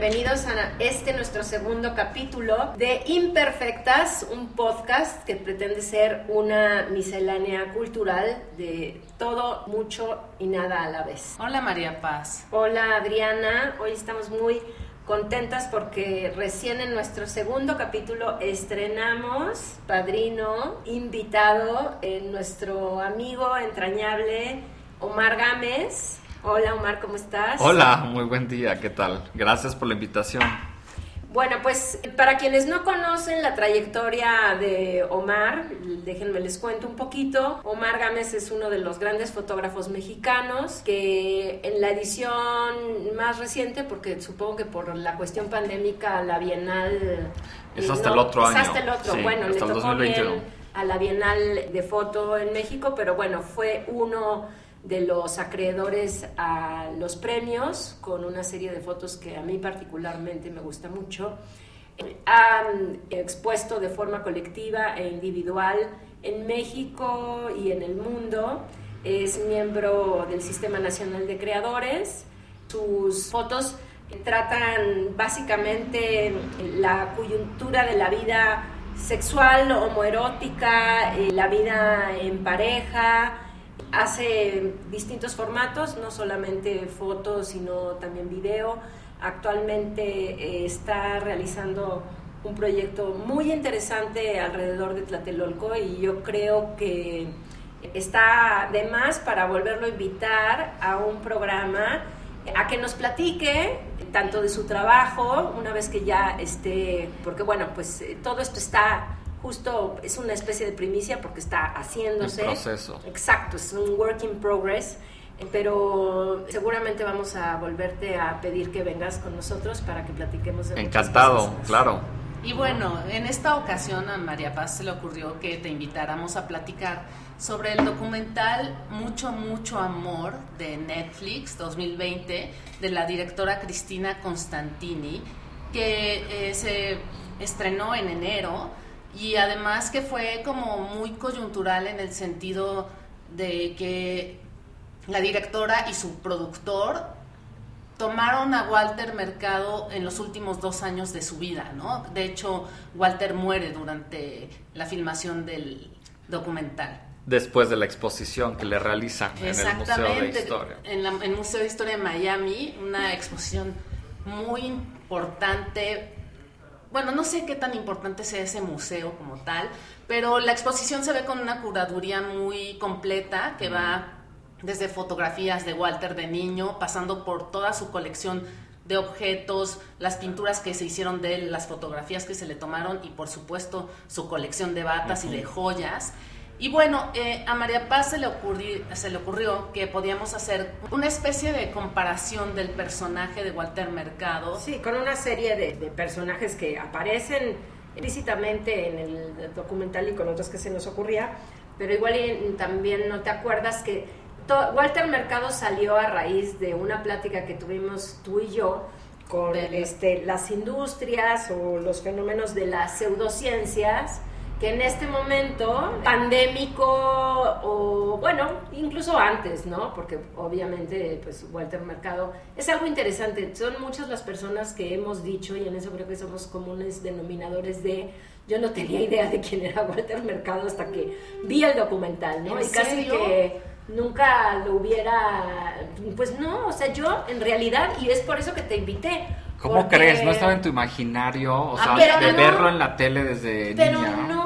Bienvenidos a este nuestro segundo capítulo de Imperfectas, un podcast que pretende ser una miscelánea cultural de todo, mucho y nada a la vez. Hola María Paz. Hola Adriana, hoy estamos muy contentas porque recién en nuestro segundo capítulo estrenamos padrino, invitado, en nuestro amigo entrañable Omar Gámez. Hola Omar, ¿cómo estás? Hola, muy buen día, ¿qué tal? Gracias por la invitación. Bueno, pues para quienes no conocen la trayectoria de Omar, déjenme les cuento un poquito. Omar Gámez es uno de los grandes fotógrafos mexicanos que en la edición más reciente, porque supongo que por la cuestión pandémica la Bienal... Es hasta no, el otro es año. hasta el otro, Sí, bueno, le tocó 2021. bien a la Bienal de Foto en México, pero bueno, fue uno de los acreedores a los premios con una serie de fotos que a mí particularmente me gusta mucho. Han expuesto de forma colectiva e individual en México y en el mundo. Es miembro del Sistema Nacional de Creadores. Sus fotos tratan básicamente la coyuntura de la vida sexual, homoerótica, eh, la vida en pareja, hace distintos formatos, no solamente fotos, sino también video. Actualmente eh, está realizando un proyecto muy interesante alrededor de Tlatelolco y yo creo que está de más para volverlo a invitar a un programa a que nos platique tanto de su trabajo, una vez que ya esté, porque bueno, pues eh, todo esto está justo, es una especie de primicia porque está haciéndose. En proceso. Exacto, es un work in progress, eh, pero seguramente vamos a volverte a pedir que vengas con nosotros para que platiquemos de Encantado, cosas claro. Y bueno, en esta ocasión a María Paz se le ocurrió que te invitáramos a platicar sobre el documental Mucho, mucho amor de Netflix 2020 de la directora Cristina Constantini, que eh, se estrenó en enero y además que fue como muy coyuntural en el sentido de que la directora y su productor tomaron a Walter Mercado en los últimos dos años de su vida, ¿no? De hecho, Walter muere durante la filmación del documental. Después de la exposición que le realizan en el Museo de Historia. en la- en el Museo de Historia de Miami, una exposición muy importante. Bueno, no sé qué tan importante sea ese museo como tal, pero la exposición se ve con una curaduría muy completa que va desde fotografías de Walter de niño, pasando por toda su colección de objetos, las pinturas que se hicieron de él, las fotografías que se le tomaron y por supuesto su colección de batas y de joyas. Y bueno, eh, a María Paz se le, ocurri- se le ocurrió que podíamos hacer una especie de comparación del personaje de Walter Mercado. Sí, con una serie de, de personajes que aparecen explícitamente en el documental y con otros que se nos ocurría, pero igual y también no te acuerdas que to- Walter Mercado salió a raíz de una plática que tuvimos tú y yo con este, las industrias o los fenómenos de las pseudociencias que en este momento pandémico o bueno, incluso antes, ¿no? Porque obviamente pues Walter Mercado es algo interesante, son muchas las personas que hemos dicho y en eso creo que somos comunes denominadores de yo no tenía idea de quién era Walter Mercado hasta que vi el documental, ¿no? ¿En y casi serio? que nunca lo hubiera pues no, o sea, yo en realidad y es por eso que te invité. ¿Cómo porque- crees? ¿No estaba en tu imaginario? O Ah, sea, de no. verlo en la tele desde Pero niña. no,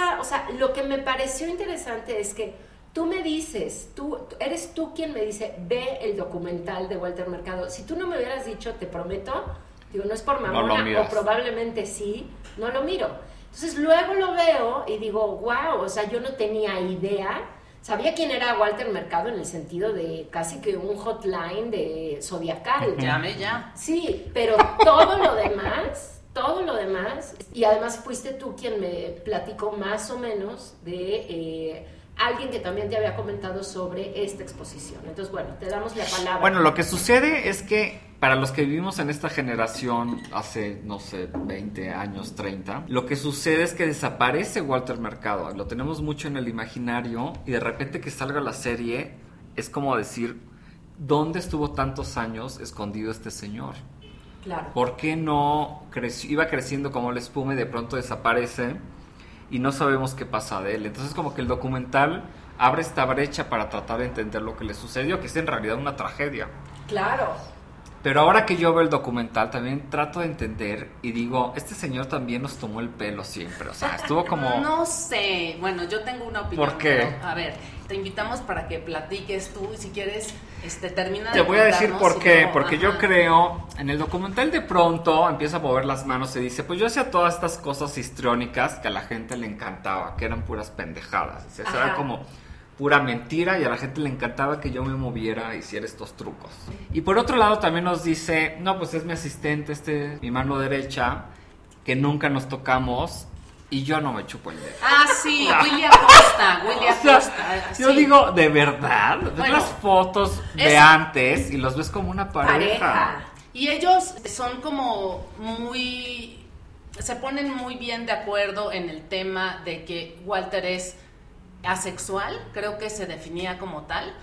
no o sea, lo que me pareció interesante es que tú me dices, tú eres tú quien me dice, ve el documental de Walter Mercado. Si tú no me hubieras dicho, te prometo, digo, no es por mamona, o miras. probablemente sí, no lo miro. Entonces luego lo veo y digo, wow, o sea, yo no tenía idea. Sabía quién era Walter Mercado en el sentido de casi que un hotline de zodiacal. Llame ya. Sí, pero todo lo demás, todo lo demás, y además fuiste tú quien me platicó más o menos de eh, alguien que también te había comentado sobre esta exposición. Entonces, bueno, te damos la palabra. Bueno, lo que sucede es que para los que vivimos en esta generación hace, no sé, 20 años, 30, lo que sucede es que desaparece Walter Mercado. Lo tenemos mucho en el imaginario y de repente que salga la serie es como decir, ¿dónde estuvo tantos años escondido este señor? Claro. ¿Por qué no iba creciendo como el espuma y de pronto desaparece y no sabemos qué pasa de él? Entonces como que el documental abre esta brecha para tratar de entender lo que le sucedió, que es en realidad una tragedia. Claro. Pero ahora que yo veo el documental, también trato de entender y digo, este señor también nos tomó el pelo siempre. O sea, estuvo como. No sé. Bueno, yo tengo una opinión. ¿Por qué? a ver, te invitamos para que platiques tú y si quieres, este, termina Te voy a decir por qué. Porque yo creo, en el documental de pronto empieza a mover las manos y dice, pues yo hacía todas estas cosas histriónicas que a la gente le encantaba, que eran puras pendejadas. O sea, era como pura mentira y a la gente le encantaba que yo me moviera y hiciera estos trucos. Y por otro lado también nos dice, no, pues es mi asistente, este, mi mano derecha, que nunca nos tocamos y yo no me chupo el dedo. Ah, sí, William Costa, William Costa. Yo digo, ¿de verdad? Ves las fotos de antes y los ves como una pareja. Y ellos son como muy... se ponen muy bien de acuerdo en el tema de que Walter es asexual, creo que se definía como tal.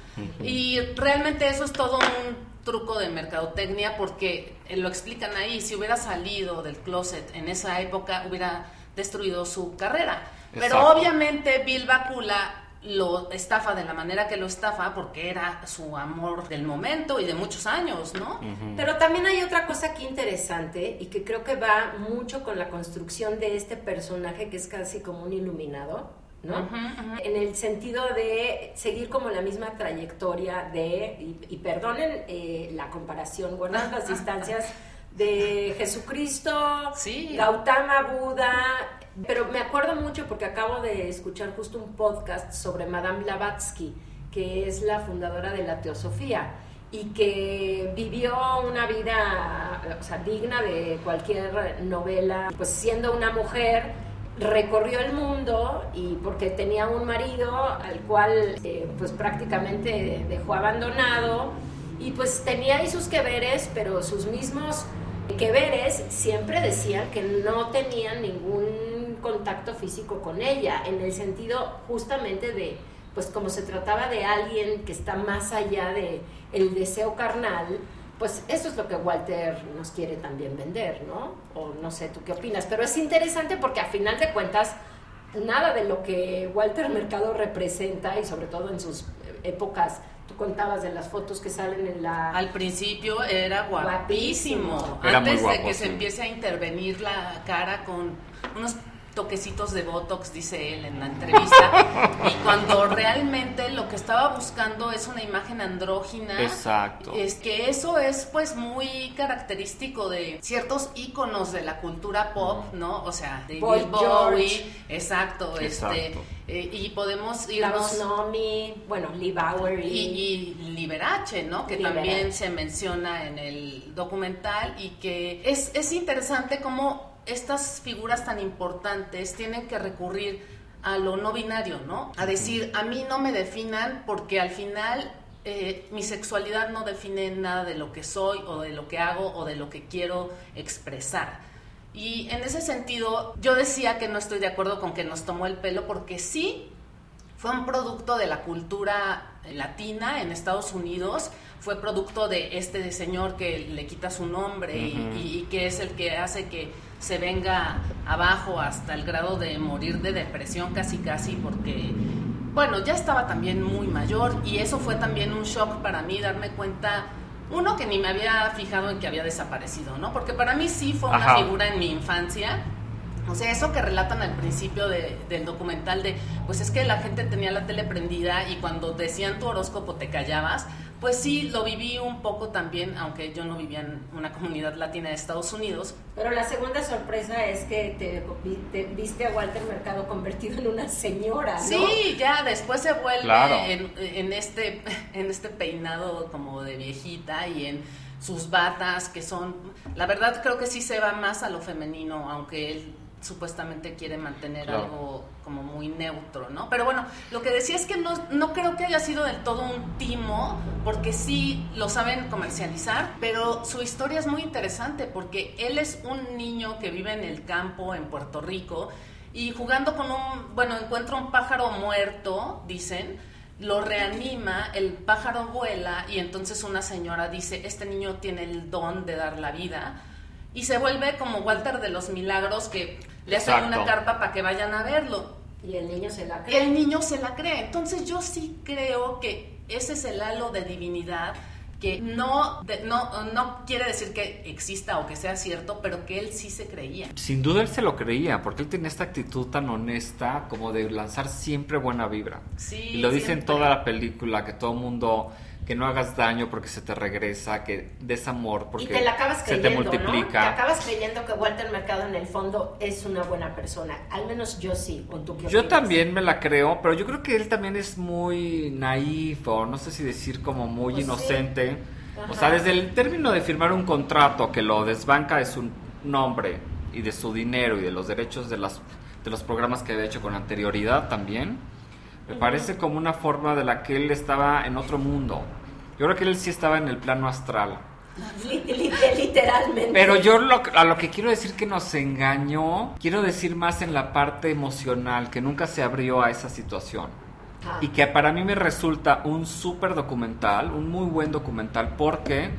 Y realmente eso es todo un truco de mercadotecnia porque eh, lo explican ahí, si hubiera salido del closet en esa época hubiera destruido su carrera. Pero obviamente Bill Bakula lo estafa de la manera que lo estafa porque era su amor del momento y de muchos años, ¿no? Pero también hay otra cosa aquí interesante y que creo que va mucho con la construcción de este personaje que es casi como un iluminado ¿no? En el sentido de seguir como la misma trayectoria de, y, perdonen eh, la comparación, guardando las distancias, de Jesucristo, Gautama Buda, pero me acuerdo mucho porque acabo de escuchar justo un podcast sobre Madame Blavatsky, que es la fundadora de la Teosofía y que vivió una vida digna de cualquier novela, pues siendo una mujer recorrió el mundo y porque tenía un marido al cual eh, pues prácticamente dejó abandonado y pues tenía ahí sus que veres, pero sus mismos que veres siempre decían que no tenían ningún contacto físico con ella, en el sentido justamente de, pues como se trataba de alguien que está más allá de el deseo carnal, pues eso es lo que Walter nos quiere también vender, ¿no? O no sé, ¿tú qué opinas? Pero es interesante porque a final de cuentas, nada de lo que Walter Mercado representa y sobre todo en sus épocas tú contabas de las fotos que salen en la... Al principio era guapísimo. Antes de que se empiece a intervenir la cara con unos toquecitos de Botox, dice él en la entrevista, y cuando realmente lo que estaba buscando es una imagen andrógina. Exacto. Es que eso es pues muy característico de ciertos íconos de la cultura pop, ¿no? O sea, de Boy Bowie, exacto, este eh, y podemos irnos Nomi, bueno, Lee Bowery y, y Liberace, ¿no? Que también se menciona en el documental y que es, es interesante cómo estas figuras tan importantes tienen que recurrir a lo no binario, ¿no? A decir, a mí no me definan porque al final eh, mi sexualidad no define nada de lo que soy o de lo que hago o de lo que quiero expresar. Y en ese sentido, yo decía que no estoy de acuerdo con que nos tomó el pelo porque sí fue un producto de la cultura latina en Estados Unidos, fue producto de este señor que le quita su nombre y que es el que hace que se venga abajo hasta el grado de morir de depresión casi casi porque bueno, ya estaba también muy mayor y eso fue también un shock para mí darme cuenta uno que ni me había fijado en que había desaparecido, ¿no? Porque para mí sí fue una figura en mi infancia. O sea, eso que relatan al principio del documental de, pues es que la gente tenía la tele prendida y cuando decían tu horóscopo te callabas, pues sí, lo viví un poco también, aunque yo no vivía en una comunidad latina de Estados Unidos. Pero la segunda sorpresa es que te, viste a Walter Mercado convertido en una señora, ¿no? Sí, ya después se vuelve en, este, en este peinado como de viejita y en sus batas, que son, la verdad creo que sí se va más a lo femenino, aunque él supuestamente quiere mantener algo como muy neutro, ¿no? Pero bueno, lo que decía es que no, no creo que haya sido del todo un timo, porque sí lo saben comercializar, pero su historia es muy interesante porque él es un niño que vive en el campo en Puerto Rico y jugando con un, bueno, encuentra un pájaro muerto, dicen, lo reanima, el pájaro vuela y entonces una señora dice, este niño tiene el don de dar la vida y se vuelve como Walter de los Milagros que le hace una carpa para que vayan a verlo. Y el niño se la cree. El niño se la cree. Entonces yo sí creo que ese es el halo de divinidad que no, no, no quiere decir que exista o que sea cierto, pero que él sí se creía. Sin duda él se lo creía, porque él tenía esta actitud tan honesta como de lanzar siempre buena vibra. Sí, y lo dice en toda la película, que todo el mundo que no hagas daño porque se te regresa, que des amor porque se te multiplica. Te acabas creyendo que Walter Mercado en el fondo es una buena persona. Al menos yo sí. yo también me la creo, pero yo creo que él también es muy naif o no sé si decir como muy pues inocente. O sea, desde el término de firmar un contrato que lo desbanca de su nombre y de su dinero y de los derechos de, las, de los programas que había hecho con anterioridad también, me parece como una forma de la que él estaba en otro mundo. Yo creo que él sí estaba en el plano astral. Literalmente. Pero yo a lo que quiero decir que nos engañó, quiero decir más en la parte emocional, que nunca se abrió a esa situación. Ah. Y que para mí me resulta un súper documental, un muy buen documental, porque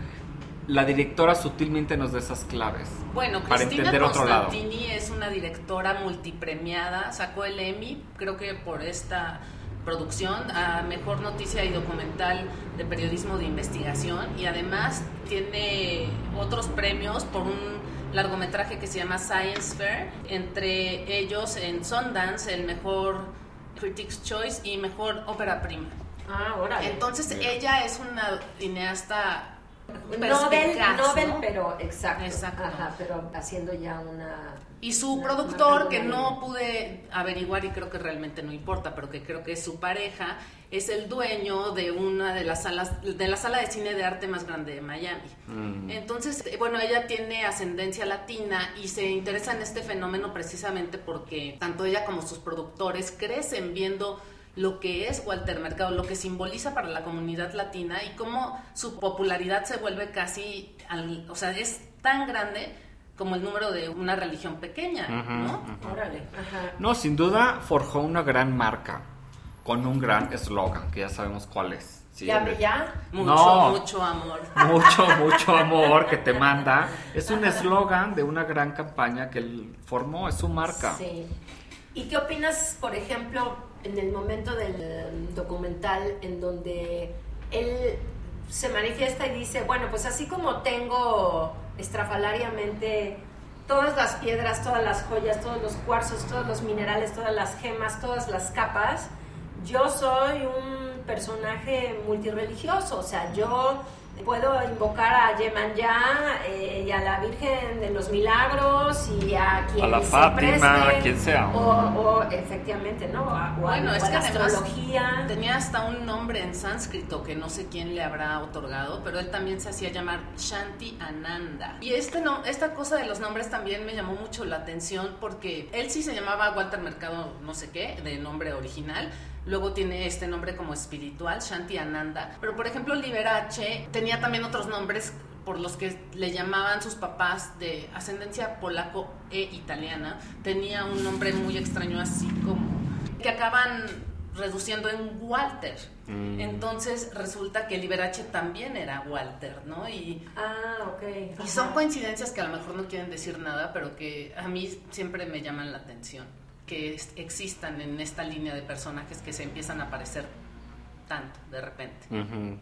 la directora sutilmente nos da esas claves. Bueno, para Cristina entender otro lado. es una directora multipremiada, sacó el Emmy, creo que por esta producción a Mejor Noticia y Documental de Periodismo de Investigación y además tiene otros premios por un largometraje que se llama Science Fair, entre ellos en Sundance el mejor Critics Choice y mejor ópera prima. Ah, ahora. Entonces ella es una cineasta Nobel, Nobel pero exacto, exacto. Ajá, pero haciendo ya una y su productor, que no pude averiguar y creo que realmente no importa, pero que creo que es su pareja, es el dueño de una de las salas, de la sala de cine de arte más grande de Miami. Mm. Entonces, eh, bueno, ella tiene ascendencia latina y se interesa en este fenómeno precisamente porque tanto ella como sus productores crecen viendo lo que es Walter Mercado, lo que simboliza para la comunidad latina y cómo su popularidad se vuelve casi, o sea, es tan grande como el número de una religión pequeña, ¿no? Órale. No, sin duda forjó una gran marca con un gran eslogan, que ya sabemos cuál es. ¿Ya, ya? Mucho, mucho amor. Mucho, mucho amor que te manda. Es un eslogan de una gran campaña que él formó, es su marca. Sí. ¿Y qué opinas, por ejemplo, en el momento del um, documental en donde él se manifiesta y dice, bueno, pues así como tengo estrafalariamente todas las piedras, todas las joyas, todos los cuarzos, todos los minerales, todas las gemas, todas las capas, yo soy un personaje multireligioso, o sea, yo puedo invocar a Yemanyá eh, y a la Virgen de los Milagros y a quien a la Fátima, a quien sea. O, efectivamente, ¿no? bueno, es que la astrología. Tenía hasta un nombre en sánscrito que no sé quién le habrá otorgado, pero él también se hacía llamar Shanti Ananda. Y este no, esta cosa de los nombres también me llamó mucho la atención porque él sí se llamaba Walter Mercado, no sé qué, de nombre original luego tiene este nombre como espiritual, Shanti Ananda. Pero por ejemplo, Liberace tenía también otros nombres por los que le llamaban sus papás de ascendencia polaco e italiana. Tenía un nombre muy extraño así como que acaban reduciendo en Walter. Mm. Entonces resulta que Liberace también era Walter, ¿no? Y, ah, ok. Y son coincidencias que a lo mejor no quieren decir nada, pero que a mí siempre me llaman la atención que existan en esta línea de personajes que se empiezan a aparecer tanto de repente.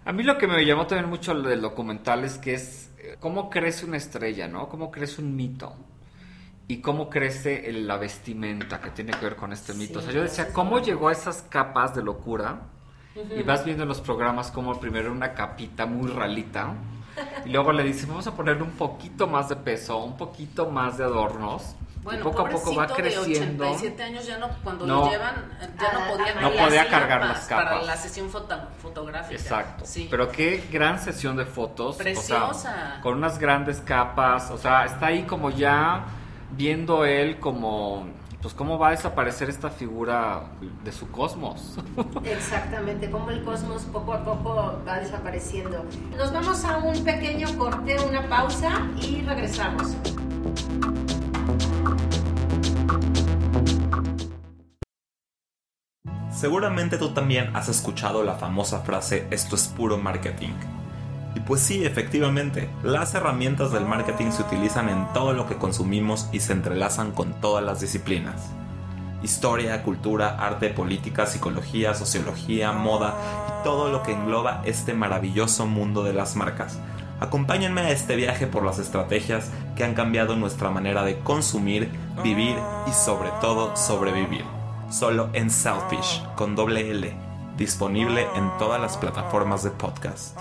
A mí lo que me llamó también mucho del documental es que es eh, cómo crece una estrella, ¿no? Cómo crece un mito. Y cómo crece la vestimenta que tiene que ver con este mito. o sea, yo decía, ¿cómo llegó a esas capas de locura? Y vas viendo en los programas como primero una capita muy ralita. Y luego le dicen, vamos a ponerle un poquito más de peso, un poquito más de adornos Bueno, poco a poco va creciendo. De 87 años ya no, cuando lo llevan, ya no podía, no podía cargar las capas. Para la sesión fotográfica. Exacto. Sí. Pero qué gran sesión de fotos. Preciosa. con unas grandes capas. O sea, está ahí como ya viendo él como pues cómo va a desaparecer esta figura de su cosmos. Exactamente, cómo el cosmos poco a poco va desapareciendo. Nos vamos a un pequeño corte, una pausa y regresamos. Seguramente tú también has escuchado la famosa frase esto es puro marketing. Y pues sí, efectivamente, las herramientas del marketing se utilizan en todo lo que consumimos y se entrelazan con todas las disciplinas. Historia, cultura, arte, política, psicología, sociología, moda y todo lo que engloba este maravilloso mundo de las marcas. Acompáñenme a este viaje por las estrategias que han cambiado nuestra manera de consumir, vivir y sobre todo sobrevivir solo en Selfish, con doble L, disponible en todas las plataformas de podcast.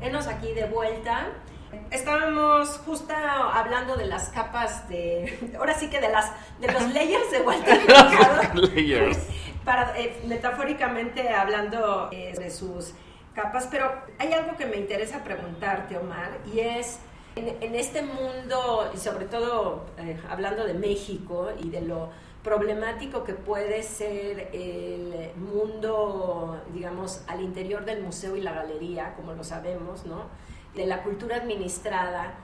Enos aquí de vuelta. Estábamos justo hablando de las capas de, ahora sí que de las de los layers de Walter layers para, eh, metafóricamente hablando eh, de sus capas, pero hay algo que me interesa preguntarte, Omar, y es, en, este mundo, y sobre todo eh, hablando de México y de lo problemático que puede ser el mundo, digamos, al interior del museo y la galería, como lo sabemos, ¿no? De la cultura administrada.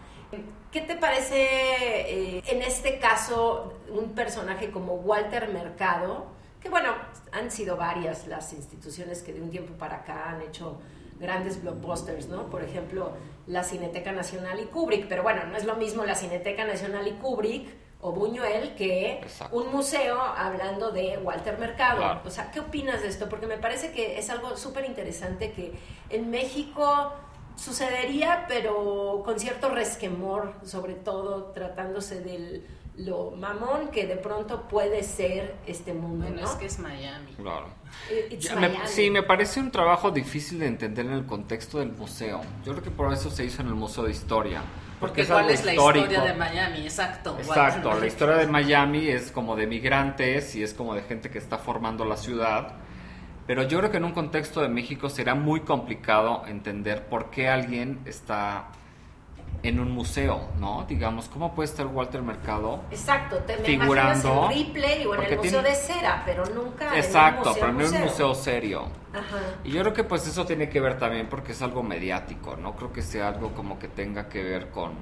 ¿Qué te parece en este caso un personaje como Walter Mercado? Que bueno, han sido varias las instituciones que de un tiempo para acá han hecho grandes blockbusters, ¿no? Por ejemplo, la Cineteca Nacional y Kubrick, pero bueno, no es lo mismo la Cineteca Nacional y Kubrick o Buñuel que un museo hablando de Walter Mercado. O sea, ¿qué opinas de esto? Porque me parece que es algo súper interesante que en México sucedería, pero con cierto resquemor, sobre todo tratándose del lo mamón que de pronto puede ser este mundo. Bueno, es que es Miami. Claro. sí, me parece un trabajo difícil de entender en el contexto del museo. Yo creo que por eso se hizo en el Museo de Historia. Porque, ¿cuál es la historia de Miami? Exacto. Exacto, la historia de Miami es como de migrantes y es como de gente que está formando la ciudad. Pero yo creo que en un contexto de México será muy complicado entender por qué alguien está en un museo, ¿no? Digamos, ¿cómo puede estar Walter Mercado? Exacto, te me figurando en Ripley o en el Museo de Cera, pero nunca Exacto, en un museo, pero no en un museo serio. Ajá. Y yo creo que pues eso tiene que ver también porque es algo mediático, no creo que sea algo como que tenga que ver con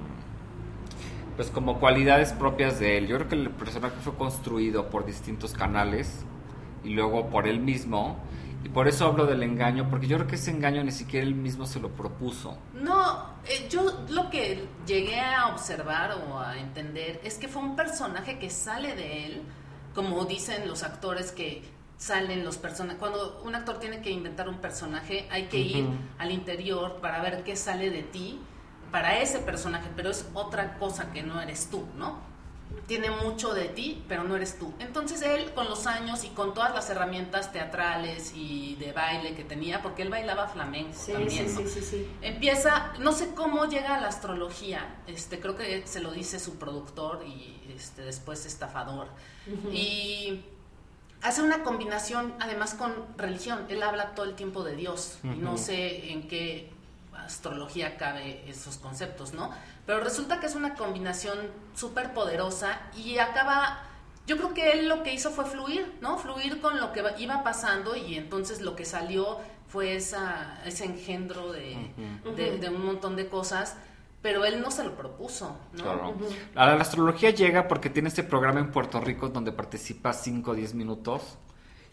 pues como cualidades propias de él. Yo creo que el personaje fue construido por distintos canales y luego por él mismo y por eso hablo del engaño, porque yo creo que ese engaño ni siquiera él mismo se lo propuso. No, eh, yo lo que llegué a observar o a entender es que fue un personaje que sale de él, como dicen los actores que salen los personajes. Cuando un actor tiene que inventar un personaje, hay que ir al interior para ver qué sale de ti para ese personaje, pero es otra cosa que no eres tú, ¿no? Tiene mucho de ti, pero no eres tú. Entonces él con los años y con todas las herramientas teatrales y de baile que tenía, porque él bailaba flamenco también, sí, sí, sí, empieza, no sé cómo llega a la astrología, este, creo que se lo dice su productor y este, después estafador, y hace una combinación además con religión, él habla todo el tiempo de Dios, y no sé en qué astrología cabe esos conceptos, ¿no? Pero resulta que es una combinación súper poderosa y acaba, yo creo que él lo que hizo fue fluir, ¿no? Fluir con lo que iba pasando y entonces lo que salió fue esa, ese engendro de, de, un montón de cosas pero él no se lo propuso. ¿no? Claro. La, astrología llega porque tiene este programa en Puerto Rico donde participa 5 o 10 minutos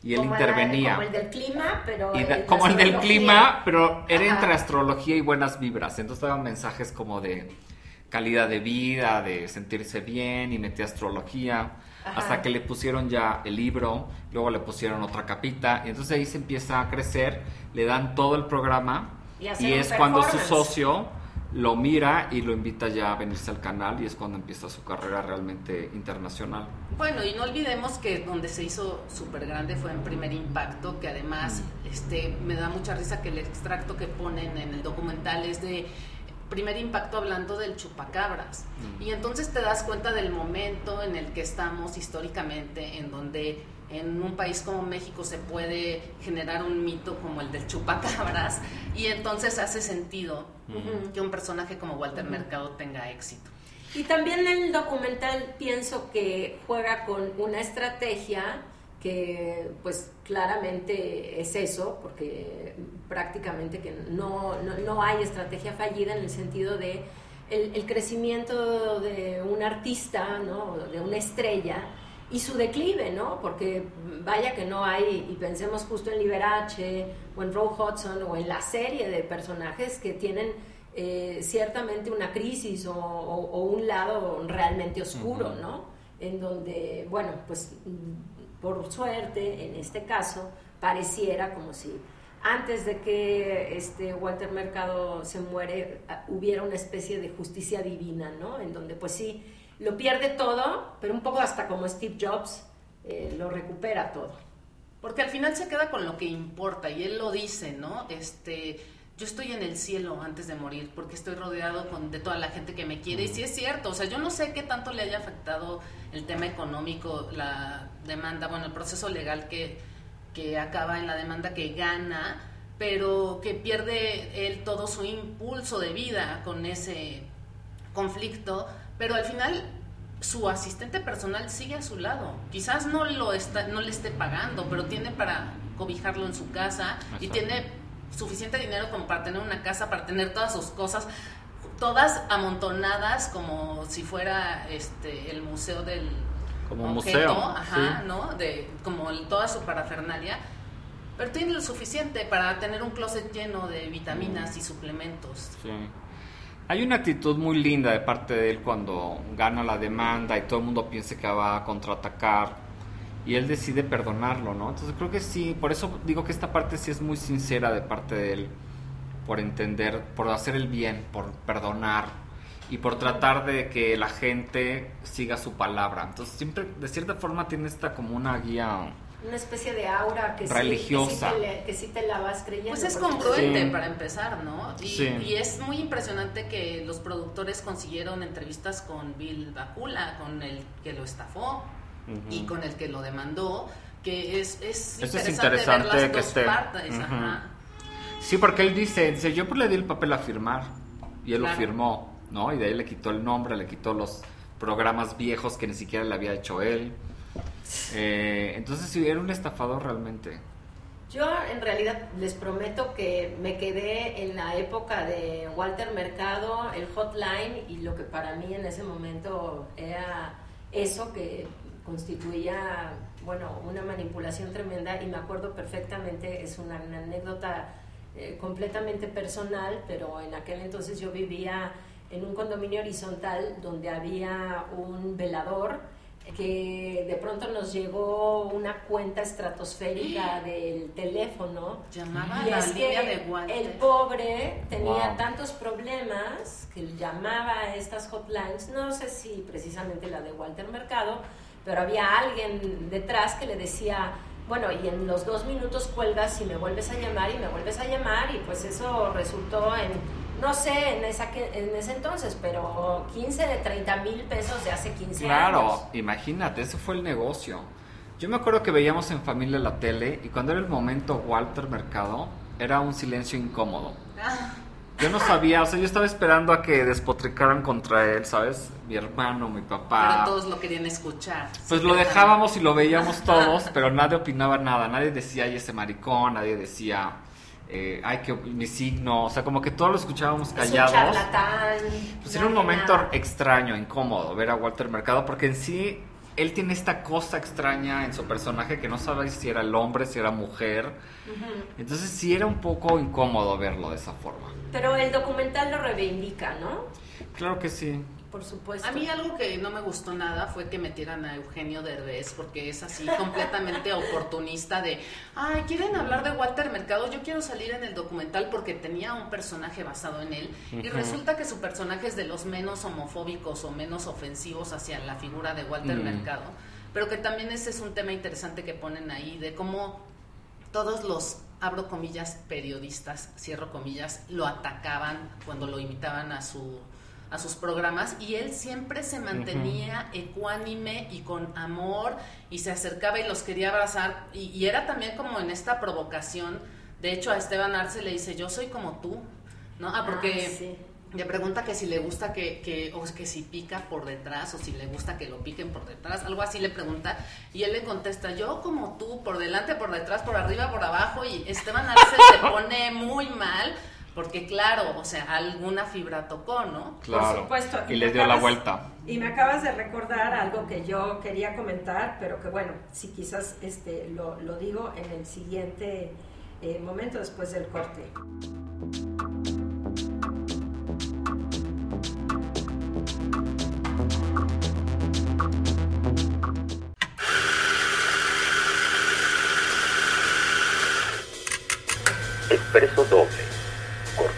y él intervenía. como el del clima, pero. como el del clima, pero era entre astrología y buenas vibras. Entonces daban mensajes como de calidad de vida, de sentirse bien y metía astrología. Hasta que le pusieron ya el libro, luego le pusieron otra capita. Y entonces ahí se empieza a crecer, le dan todo el programa. Y, es cuando su socio lo mira y lo invita ya a venirse al canal y es cuando empieza su carrera realmente internacional. Bueno, y no olvidemos que donde se hizo súper grande fue en Primer Impacto, que además mm. este, me da mucha risa que el extracto que ponen en el documental es de primer impacto hablando del chupacabras. Mm. Y entonces te das cuenta del momento en el que estamos históricamente, en donde en un país como México se puede generar un mito como el del chupacabras y entonces hace sentido mm. que un personaje como Walter Mercado tenga éxito. Y también el documental pienso que juega con una estrategia que pues claramente es eso, porque prácticamente que no, no, hay estrategia fallida en el sentido de el, crecimiento de un artista, ¿no? de una estrella, y su declive, ¿no? Porque vaya que no hay, y pensemos justo en Liberace, o en Roe Hudson, o en la serie de personajes que tienen eh, ciertamente una crisis o, un lado realmente oscuro, ¿no? En donde, bueno, pues por suerte, en este caso, pareciera como si antes de que este Walter Mercado se muere hubiera una especie de justicia divina, ¿no? En donde pues sí, lo pierde todo, pero un poco hasta como Steve Jobs eh, lo recupera todo. Porque al final se queda con lo que importa y él lo dice, ¿no? Este, yo estoy en el cielo antes de morir porque estoy rodeado con, de toda la gente que me quiere y sí es cierto, o sea, yo no sé qué tanto le haya afectado el tema económico, la demanda, bueno, el proceso legal que, que acaba en la demanda que gana, pero que pierde él todo su impulso de vida con ese conflicto, pero al final su asistente personal sigue a su lado. Quizás no lo está, no le esté pagando, pero tiene para cobijarlo en su casa y tiene suficiente dinero como para tener una casa, para tener todas sus cosas, todas amontonadas como si fuera este el museo del como museo, ajá, ¿no? De como toda su parafernalia. Pero tiene lo suficiente para tener un closet lleno de vitaminas y suplementos. Sí. Hay una actitud muy linda de parte de él cuando gana la demanda y todo el mundo piensa que va a contraatacar y él decide perdonarlo, ¿no? Entonces creo que sí, por eso digo que esta parte sí es muy sincera de parte de él, por entender, por hacer el bien, por perdonar y por tratar de que la gente siga su palabra. Entonces siempre, de cierta forma, tiene esta como una guía una especie de aura que religiosa. Sí, que, sí te, la vas creyendo. Pues es congruente para empezar, ¿no? Y, y, es muy impresionante que los productores consiguieron entrevistas con Bill Bakula, con el que lo estafó y con el que lo demandó, que es, es interesante, ver las que esté. Partes, Sí, porque él dice, dice, yo pues le di el papel a firmar y él lo firmó, ¿no? Y de ahí le quitó el nombre, le quitó los programas viejos que ni siquiera le había hecho él. Eh, entonces sí, era un estafador realmente. Yo en realidad les prometo que me quedé en la época de Walter Mercado, el hotline y lo que para mí en ese momento era eso que constituía, bueno, una manipulación tremenda y me acuerdo perfectamente, es una, anécdota eh, completamente personal, pero en aquel entonces yo vivía en un condominio horizontal donde había un velador que de pronto nos llegó una cuenta estratosférica del teléfono. Llamaba y es que El pobre tenía tantos problemas que llamaba a estas hotlines, no sé si precisamente la de Walter Mercado, pero había alguien detrás que le decía, bueno, y en los dos minutos cuelgas y me vuelves a llamar y me vuelves a llamar y pues eso resultó en, no sé, en, esa, en ese entonces, pero 15 de 30 mil pesos de hace 15 años. Claro, imagínate, ese fue el negocio. Yo me acuerdo que veíamos en familia la tele y cuando era el momento Walter Mercado, era un silencio incómodo. Yo no sabía, o sea, yo estaba esperando a que despotricaran contra él, ¿sabes? Mi hermano, mi papá. Pero todos lo querían escuchar. Pues lo dejábamos y lo veíamos todos, pero nadie opinaba nada. Nadie decía, ay, ese maricón, nadie decía, eh, ay, que mi signo. O sea, como que todos lo escuchábamos callados. pues era un momento extraño, incómodo ver a Walter Mercado, porque en sí él tiene esta cosa extraña en su personaje que no sabe si era el hombre, si era mujer. Entonces sí era un poco incómodo verlo de esa forma. Pero el documental lo reivindica, ¿no? Claro que sí. Por supuesto. A mí algo que no me gustó nada fue que metieran a Eugenio Derbez, porque es así completamente oportunista de, ay, quieren hablar de Walter Mercado, yo quiero salir en el documental porque tenía un personaje basado en él, y resulta que su personaje es de los menos homofóbicos o menos ofensivos hacia la figura de Walter. Mercado, pero que también ese es un tema interesante que ponen ahí, de cómo todos los abro comillas, periodistas, cierro comillas, lo atacaban cuando lo imitaban a su a sus programas y él siempre se mantenía ecuánime y con amor y se acercaba y los quería abrazar. Y, era también como en esta provocación. De hecho a Esteban Arce le dice yo soy como tú no ah porque le pregunta que si le gusta que, que o que si pica por detrás o si le gusta que lo piquen por detrás algo así le pregunta. Y él le contesta yo como tú por delante por detrás por arriba por abajo y Esteban Arce se pone muy mal porque claro, o sea, alguna fibra tocó, ¿no? Claro. Por supuesto. Y, y les dio la vuelta. Y me acabas de recordar algo que yo quería comentar, pero que bueno, si quizás este, lo, lo digo en el siguiente eh, momento después del corte. Expreso 2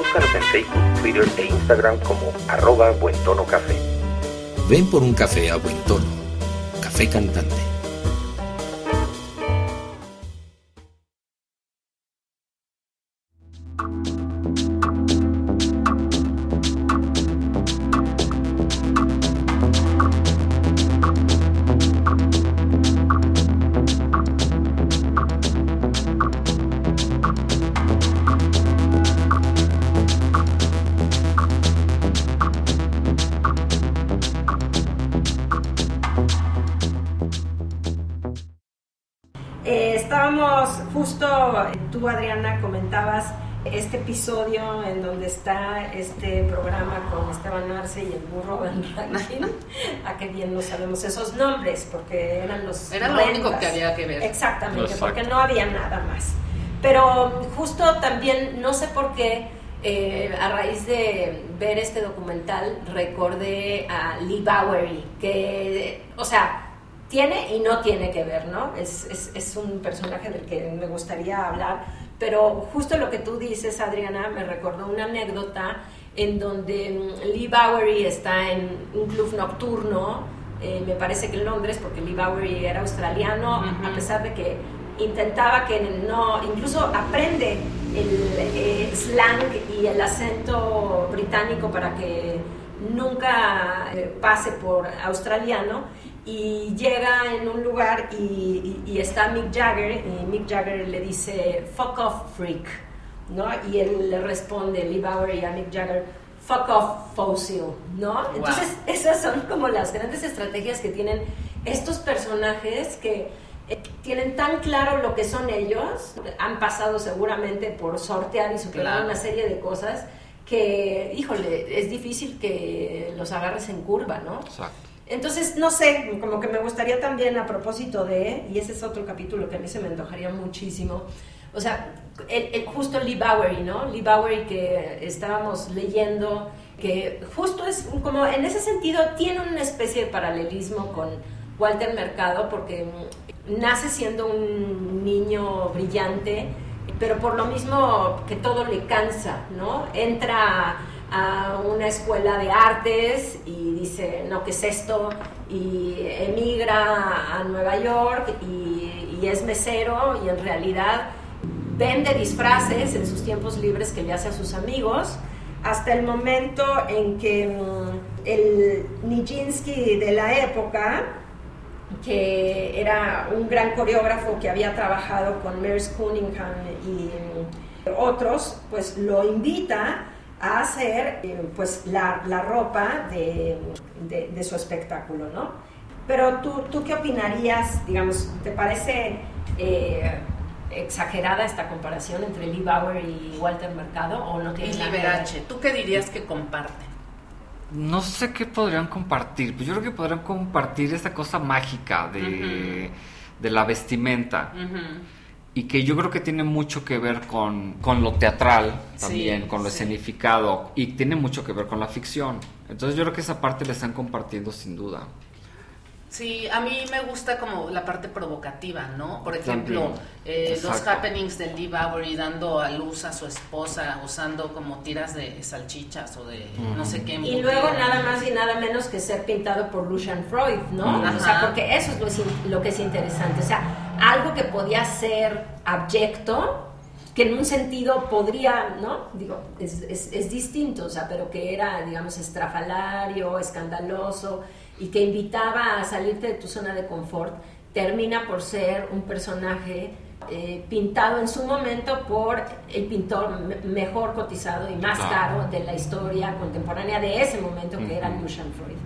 Búscanos en Facebook, Twitter e Instagram como arroba Buen Tono Café. Ven por un café a buen tono. Café Cantante. Y el burro en ranking, a qué bien no sabemos esos nombres, porque eran los... Era lo único que había que ver. Exactamente, porque no había nada más. Pero justo también, no sé por qué, eh, a raíz de ver este documental, recordé a Lee Bowery, que, o sea, tiene y no tiene que ver, ¿no? Es, es, es, un personaje del que me gustaría hablar, pero justo lo que tú dices, Adriana, me recordó una anécdota en donde mm, Lee Bowery está en un club nocturno, eh, me parece que en Londres, porque Lee Bowery era australiano, a pesar de que intentaba que no, incluso aprende el, slang y el acento británico para que nunca eh, pase por australiano y llega en un lugar y, está Mick Jagger y Mick Jagger le dice fuck off freak ¿no? y él le responde Lee Bowery a Mick Jagger fuck off fossil ¿no? entonces esas son como las grandes estrategias que tienen estos personajes que eh, tienen tan claro lo que son ellos han pasado seguramente por sortear y superar una serie de cosas que híjole es difícil que los agarres en curva ¿no? exacto entonces, no sé, como que me gustaría también a propósito de, y ese es otro capítulo que a mí se me antojaría muchísimo, o sea, el, justo Lee Bowery, ¿no? Lee Bowery que estábamos leyendo, que justo es como, en ese sentido, tiene una especie de paralelismo con Walter Mercado, porque nace siendo un niño brillante, pero por lo mismo que todo le cansa, ¿no? Entra a una escuela de artes y dice, no, ¿qué es esto? Y emigra a Nueva York y, es mesero y en realidad vende disfraces en sus tiempos libres que le hace a sus amigos, hasta el momento en que mm, el Nijinsky de la época, que era un gran coreógrafo que había trabajado con Merce Cunningham y otros, pues lo invita a hacer eh, pues la, la ropa de, de, su espectáculo, ¿no? Pero tú, tú qué opinarías, digamos, ¿te parece eh, exagerada esta comparación entre Lee Bauer y Walter Mercado o no tiene y Liberace, ¿tú qué dirías que comparten? No sé qué podrían compartir, pues yo creo que podrían compartir esta cosa mágica de, de la vestimenta y que yo creo que tiene mucho que ver con, lo teatral también, con lo escenificado y tiene mucho que ver con la ficción. Entonces yo creo que esa parte la están compartiendo sin duda. Sí, a mí me gusta como la parte provocativa, ¿no? Por ejemplo, eh, los happenings de Lee Bowery dando a luz a su esposa usando como tiras de salchichas o de no sé qué. Y luego nada más y nada menos que ser pintado por Lucian Freud, ¿no? O sea, porque eso es lo, lo que es interesante. O sea, algo que podía ser abyecto, que en un sentido podría, ¿no? Digo, es, es, es distinto, o sea, pero que era, digamos, estrafalario, escandaloso y que invitaba a salirte de tu zona de confort, termina por ser un personaje eh, pintado en su momento por el pintor mejor cotizado y más caro de la historia contemporánea de ese momento, que era Lucian Freud.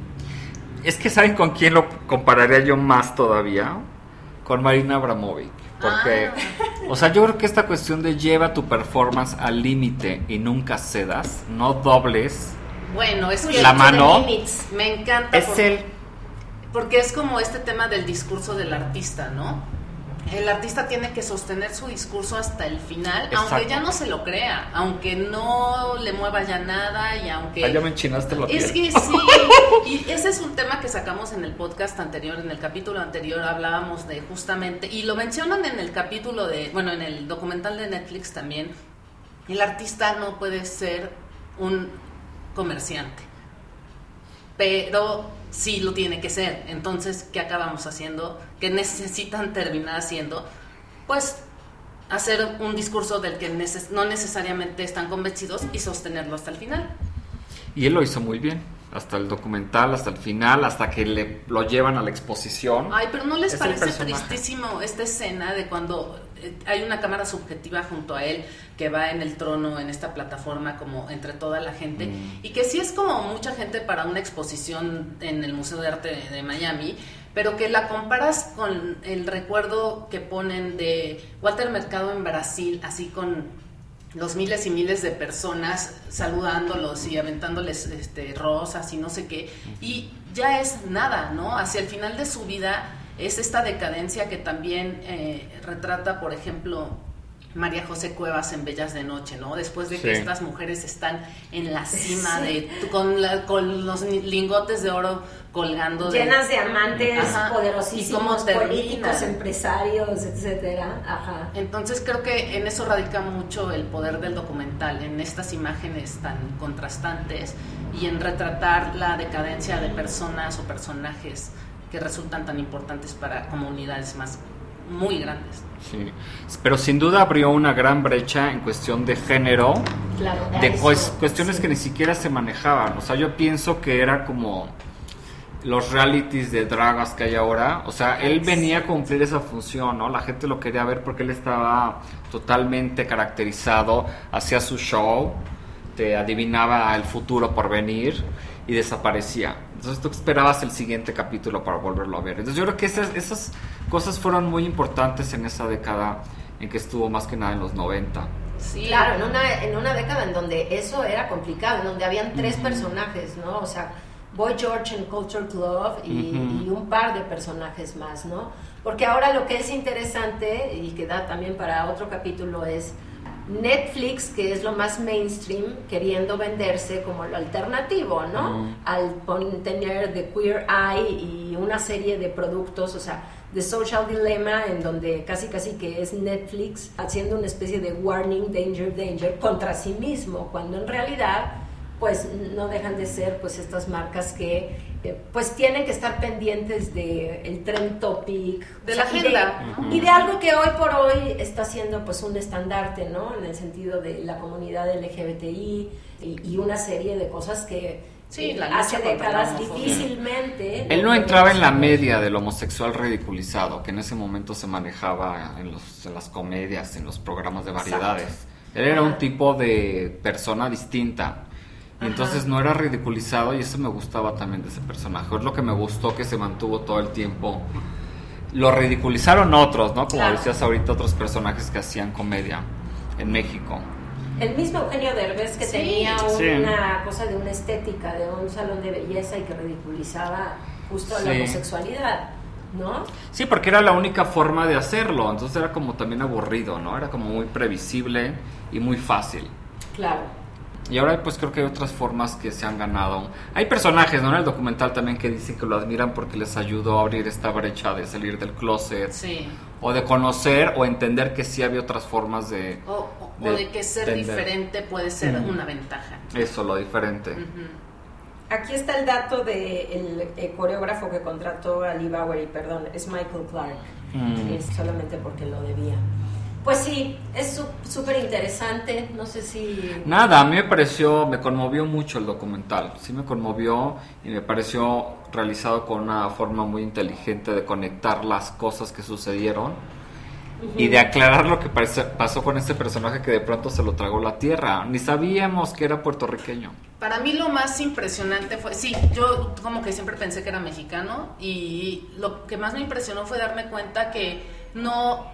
Es que ¿saben con quién lo compararía yo más todavía? Con Marina Abramovic. Porque, ah. o sea, yo creo que esta cuestión de lleva tu performance al límite y nunca cedas, no dobles bueno, es que la mano me encanta. Es el porque es como este tema del discurso del artista, ¿no? El artista tiene que sostener su discurso hasta el final, aunque ya no se lo crea, aunque no le mueva ya nada y aunque... Ah, ya me enchinaste la Es que sí, y ese es un tema que sacamos en el podcast anterior, en el capítulo anterior hablábamos de justamente, y lo mencionan en el capítulo de, bueno, en el documental de Netflix también, el artista no puede ser un comerciante. Pero sí lo tiene que ser. Entonces, ¿qué acabamos haciendo? ¿Qué necesitan terminar haciendo? Pues hacer un discurso del que no necesariamente están convencidos y sostenerlo hasta el final. Y él lo hizo muy bien hasta el documental, hasta el final, hasta que le, lo llevan a la exposición. Ay, pero ¿no les parece tristísimo esta escena de cuando hay una cámara subjetiva junto a él que va en el trono, en esta plataforma, como entre toda la gente, mm. y que sí es como mucha gente para una exposición en el Museo de Arte de Miami, pero que la comparas con el recuerdo que ponen de Walter Mercado en Brasil, así con los miles y miles de personas saludándolos y aventándoles este, rosas y no sé qué, y ya es nada, ¿no? Hacia el final de su vida es esta decadencia que también eh, retrata, por ejemplo, María José Cuevas en Bellas de Noche, ¿no? Después de que estas mujeres están en la cima de con, con los lingotes de oro colgando llenas de, amantes poderosísimos, políticos, empresarios, etcétera. Ajá. Entonces creo que en eso radica mucho el poder del documental, en estas imágenes tan contrastantes y en retratar la decadencia de personas o personajes que resultan tan importantes para comunidades más muy grandes. Sí, pero sin duda abrió una gran brecha en cuestión de género, de cuestiones que ni siquiera se manejaban. O sea, yo pienso que era como los realities de dragas que hay ahora. O sea, él venía a cumplir esa función, ¿no? La gente lo quería ver porque él estaba totalmente caracterizado, hacía su show, te adivinaba el futuro por venir y desaparecía. Entonces tú esperabas el siguiente capítulo para volverlo a ver. Entonces yo creo que esas, esas cosas fueron muy importantes en esa década en que estuvo más que nada en los 90. Sí, claro, en una, en una década en donde eso era complicado, en donde habían tres personajes, ¿no? O sea, Boy George en Culture Club y, y, un par de personajes más, ¿no? Porque ahora lo que es interesante y que da también para otro capítulo es Netflix, que es lo más mainstream, queriendo venderse como lo alternativo, ¿no? Al tener The Queer Eye y una serie de productos, o sea, The Social Dilemma, en donde casi casi que es Netflix haciendo una especie de warning, danger, danger contra sí mismo, cuando en realidad pues no dejan de ser pues estas marcas que eh, pues tienen que estar pendientes de el trend topic de la agenda. Y de, algo que hoy por hoy está siendo pues un estandarte no en el sentido de la comunidad LGBTI y, una serie de cosas que Sí, hace décadas difícilmente. Él no entraba en la media del homosexual ridiculizado, que en ese momento se manejaba en, los, en las comedias, en los programas de variedades. Él era un tipo de persona distinta. Y entonces no era ridiculizado y eso me gustaba también de ese personaje. Es lo que me gustó que se mantuvo todo el tiempo. Lo ridiculizaron otros, ¿no? Como Claro. decías ahorita, otros personajes que hacían comedia en México. El mismo Eugenio Derbez que Sí. tenía Sí. una cosa de una estética, de un salón de belleza y que ridiculizaba justo la Sí. homosexualidad, ¿no? Sí, porque era la única forma de hacerlo. Entonces era como también aburrido, ¿no? Era como muy previsible y muy fácil. Claro. Y ahora pues creo que hay otras formas que se han ganado. Hay personajes, ¿no? En el documental también que dicen que lo admiran porque les ayudó a abrir esta brecha de salir del closet. Sí. O de conocer o entender que sí había otras formas de... O, o- o De de que ser tender. diferente puede ser una ventaja. Eso, lo diferente. Aquí está el dato del coreógrafo que contrató a Lee Bowery, perdón, es Michael Clark, Mm. es solamente porque lo debía. Pues sí, es su- súper interesante, no sé si... Nada, a mí me pareció, me conmovió mucho el documental. Sí me conmovió y me pareció realizado con una forma muy inteligente de conectar las cosas que sucedieron y de aclarar lo que parece- pasó con este personaje que de pronto se lo tragó la tierra. Ni sabíamos que era puertorriqueño. Para mí lo más impresionante fue, sí, yo como que siempre pensé que era mexicano y lo que más me impresionó fue darme cuenta que no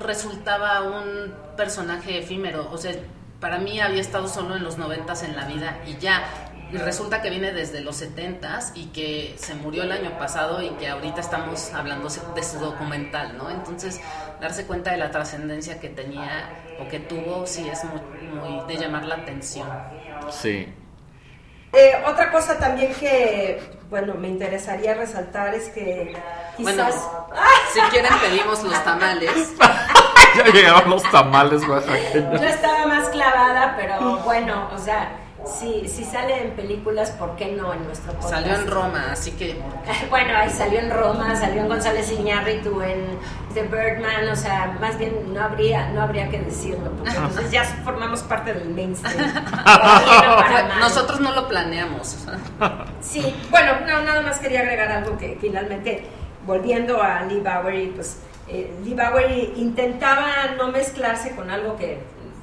resultaba un personaje efímero, o sea, para mí había estado solo en los noventas en la vida y ya, y resulta que viene desde los setentas y que se murió el año pasado y que ahorita estamos hablando de su documental, ¿no? Entonces, darse cuenta de la trascendencia que tenía o que tuvo, sí es muy, muy de llamar la atención. Sí. Eh, otra cosa también que, bueno, me interesaría resaltar es que Bueno, quizás... si quieren pedimos los tamales. ya llegaron los tamales oaxaqueños. Yo estaba más clavada, pero bueno, o sea, si, si sale en películas, ¿por qué no en nuestro podcast? Salió en Roma, así que Bueno, ahí salió en Roma, salió en González Iñárritu, en The Birdman, o sea, más bien no habría, no habría que decirlo, porque entonces ya formamos parte del mainstream. Nosotros no lo planeamos. Sí, bueno, no, nada más quería agregar algo que finalmente, volviendo a Lee Bowery, pues eh, Lee Bowery intentaba no mezclarse con algo que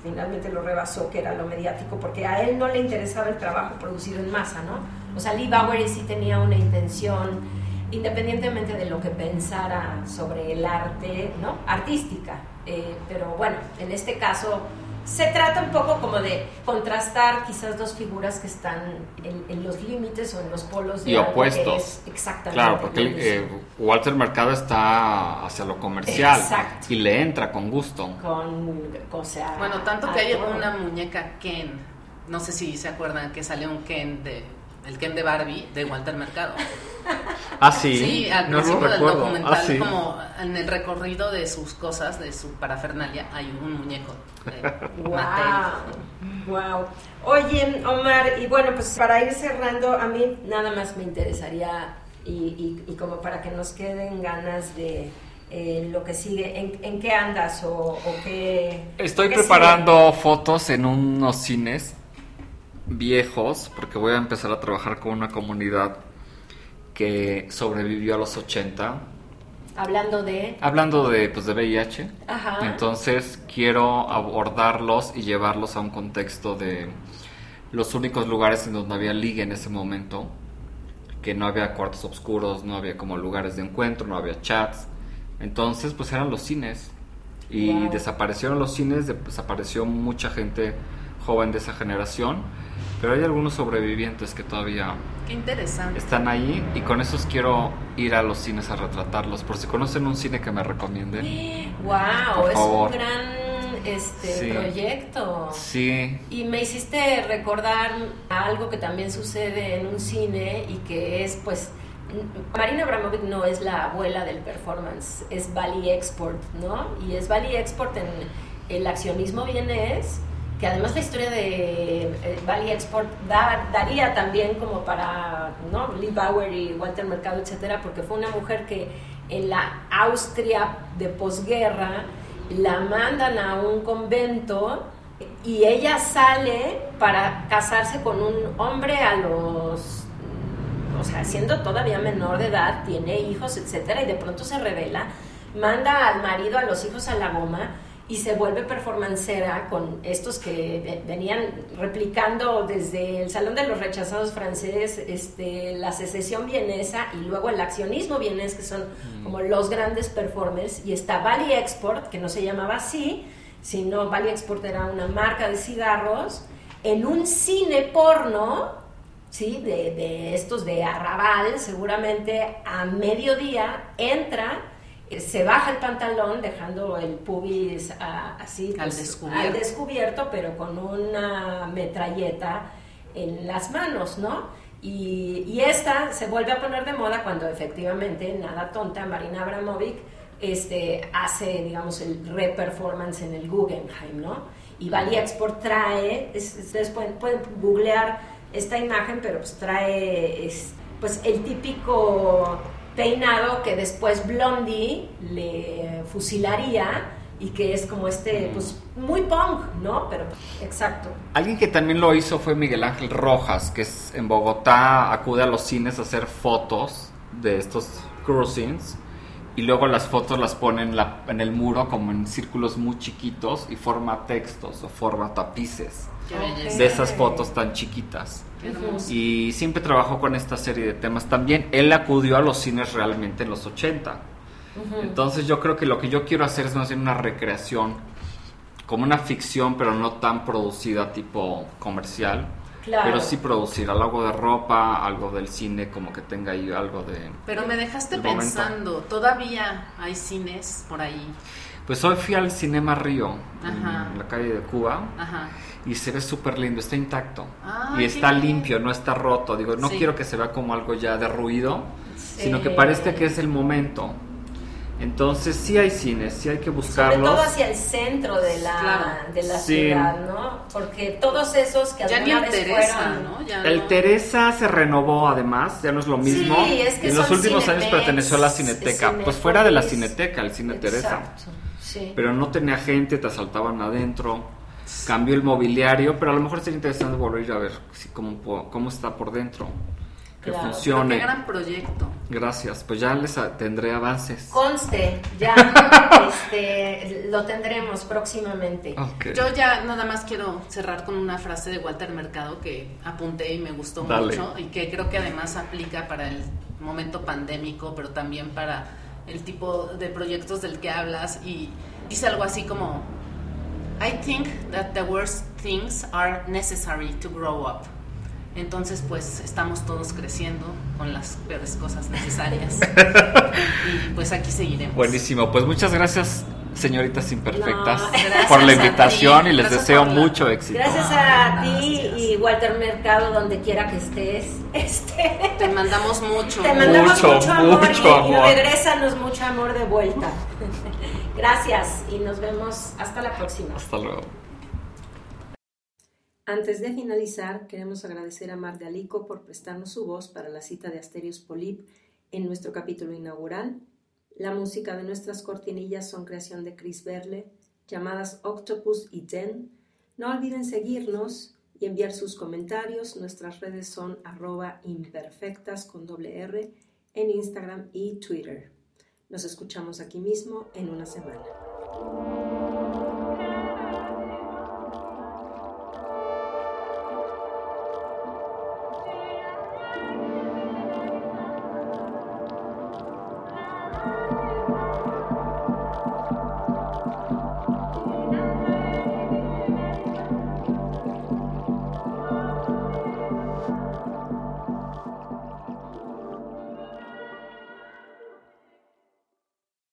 finalmente lo rebasó, que era lo mediático, porque a él no le interesaba el trabajo producido en masa, ¿no? O sea, Lee Bowery sí tenía una intención, independientemente de lo que pensara sobre el arte, ¿no? Artística. Eh, pero bueno, en este caso se trata un poco como de contrastar quizás dos figuras que están en, en los límites o en los polos de Y opuestos. es exactamente Claro, porque lo él, mismo. eh, Walter Mercado está hacia lo comercial Exacto. y le entra con gusto. con, o sea, Bueno, tanto que a hay todo. una muñeca Ken, no sé si se acuerdan que salió un Ken de el Ken de Barbie de Walter Mercado. Ah, sí. Sí, al no principio del recuerdo. documental, Ah, sí. como en el recorrido de sus cosas, de su parafernalia, hay un muñeco de. Wow, wow. Oye, Omar, y bueno, pues para ir cerrando, a mí nada más me interesaría, y, y- y como para que nos queden ganas de eh, lo que sigue, ¿en, en qué andas o, o qué? Estoy qué preparando fotos en unos cines viejos porque voy a empezar a trabajar con una comunidad que sobrevivió a los 80 sigue? Hablando de... hablando de pues de VIH Ajá. entonces quiero abordarlos y llevarlos a un contexto de los únicos lugares en donde había liga en ese momento que no había cuartos oscuros no había como lugares de encuentro no había chats entonces pues eran los cines y Wow. desaparecieron los cines de- desapareció mucha gente joven de esa generación pero hay algunos sobrevivientes que todavía Qué interesante. están ahí y con esos quiero ir a los cines a retratarlos. Por si conocen un cine que me recomienden. Wow, es un gran este, Sí. proyecto. Sí, Y me hiciste recordar algo que también sucede en un cine y que es, pues, Marina Abramovic no es la abuela del performance, es Bali Export, ¿no? Y es Bali Export en el accionismo vienés, que además la historia de eh, Bali Export da- daría también como para, ¿no? Lee Bauer y Walter Mercado, etcétera, porque fue una mujer que en la Austria de posguerra la mandan a un convento y ella sale para casarse con un hombre a los o sea, siendo todavía menor de edad, tiene hijos, etcétera, y de pronto se revela, manda al marido, a los hijos a la goma, y se vuelve performancera con estos que venían replicando desde el Salón de los Rechazados francés, este, la secesión vienesa y luego el accionismo vienés, que son mm. como los grandes performers, y está Bali Export, que no se llamaba así, sino Bali Export era una marca de cigarros, en un cine porno, ¿sí? de, de estos de arrabal, seguramente a mediodía entra se baja el pantalón dejando el pubis ah, así al, pues, descubierto. al, descubierto. pero con una metralleta en las manos, ¿no? Y, y, esta se vuelve a poner de moda cuando efectivamente, nada tonta, Marina Abramovic este, hace, digamos, el re-performance en el Guggenheim, ¿no? Y Bali Export trae, ustedes pueden, pueden, googlear esta imagen, pero pues trae es, pues el típico peinado que después Blondie le fusilaría y que es como este, pues muy punk, ¿no? Pero exacto. Alguien que también lo hizo fue Miguel Ángel Rojas, que es en Bogotá, acude a los cines a hacer fotos de estos cruisings y luego las fotos las pone en, la, en el muro como en círculos muy chiquitos y forma textos o forma tapices de esas fotos tan chiquitas. Y siempre trabajó con esta serie de temas. También él acudió a los cines realmente en los 80. Entonces yo creo que lo que yo quiero hacer es más bien una recreación, como una ficción, pero no tan producida tipo comercial. Pero sí producir algo de ropa, algo del cine, como que tenga ahí algo de... Pero me dejaste pensando, ¿todavía hay cines por ahí? Pues hoy fui al Cinema Río, en la calle de Cuba. Ajá y se ve súper lindo, está intacto y está limpio, no está roto. Digo, no quiero que se vea como algo ya derruido, sino que parezca que es el momento. Entonces sí hay cines, sí hay que buscarlos. Sobre todo hacia el centro de la, de la ciudad, ¿no? Porque todos esos que ya ni el Teresa, ¿no? el Teresa se renovó además, ya no es lo mismo. Sí, es que en los últimos años perteneció a la Cineteca, pues fuera de la Cineteca, el Cine Teresa. Sí. Pero no tenía gente, te asaltaban adentro cambió el mobiliario, pero a lo mejor sería interesante volver a ver si, cómo, cómo está por dentro. Que funcione. Qué gran proyecto. Gracias, pues ya les tendré avances. Conste, ya este, lo tendremos próximamente. Yo ya nada más quiero cerrar con una frase de Walter Mercado que apunté y me gustó mucho y que creo que además aplica para el momento pandémico, pero también para el tipo de proyectos del que hablas y dice algo así como I think that the worst things are necessary to grow up. Entonces, pues estamos todos creciendo con las peores cosas necesarias. y pues aquí seguiremos. Buenísimo, pues muchas gracias, señoritas imperfectas, por la invitación y les deseo mucho éxito. Gracias a ti y Walter Mercado, donde quiera que estés. Este, te mandamos mucho. Te mandamos mucho, amor, y, y regrésanos mucho amor de vuelta. Gracias y nos vemos hasta la próxima. Hasta luego. Antes de finalizar, queremos agradecer a Mar de Alico por prestarnos su voz para la cita de Asterios Polip en nuestro capítulo inaugural. La música de nuestras cortinillas son creación de Chris Berle, llamadas Octopus y Ten. No olviden seguirnos y enviar sus comentarios. Nuestras redes son arroba imperfectas con doble R en Instagram y Twitter. Nos escuchamos aquí mismo en una semana.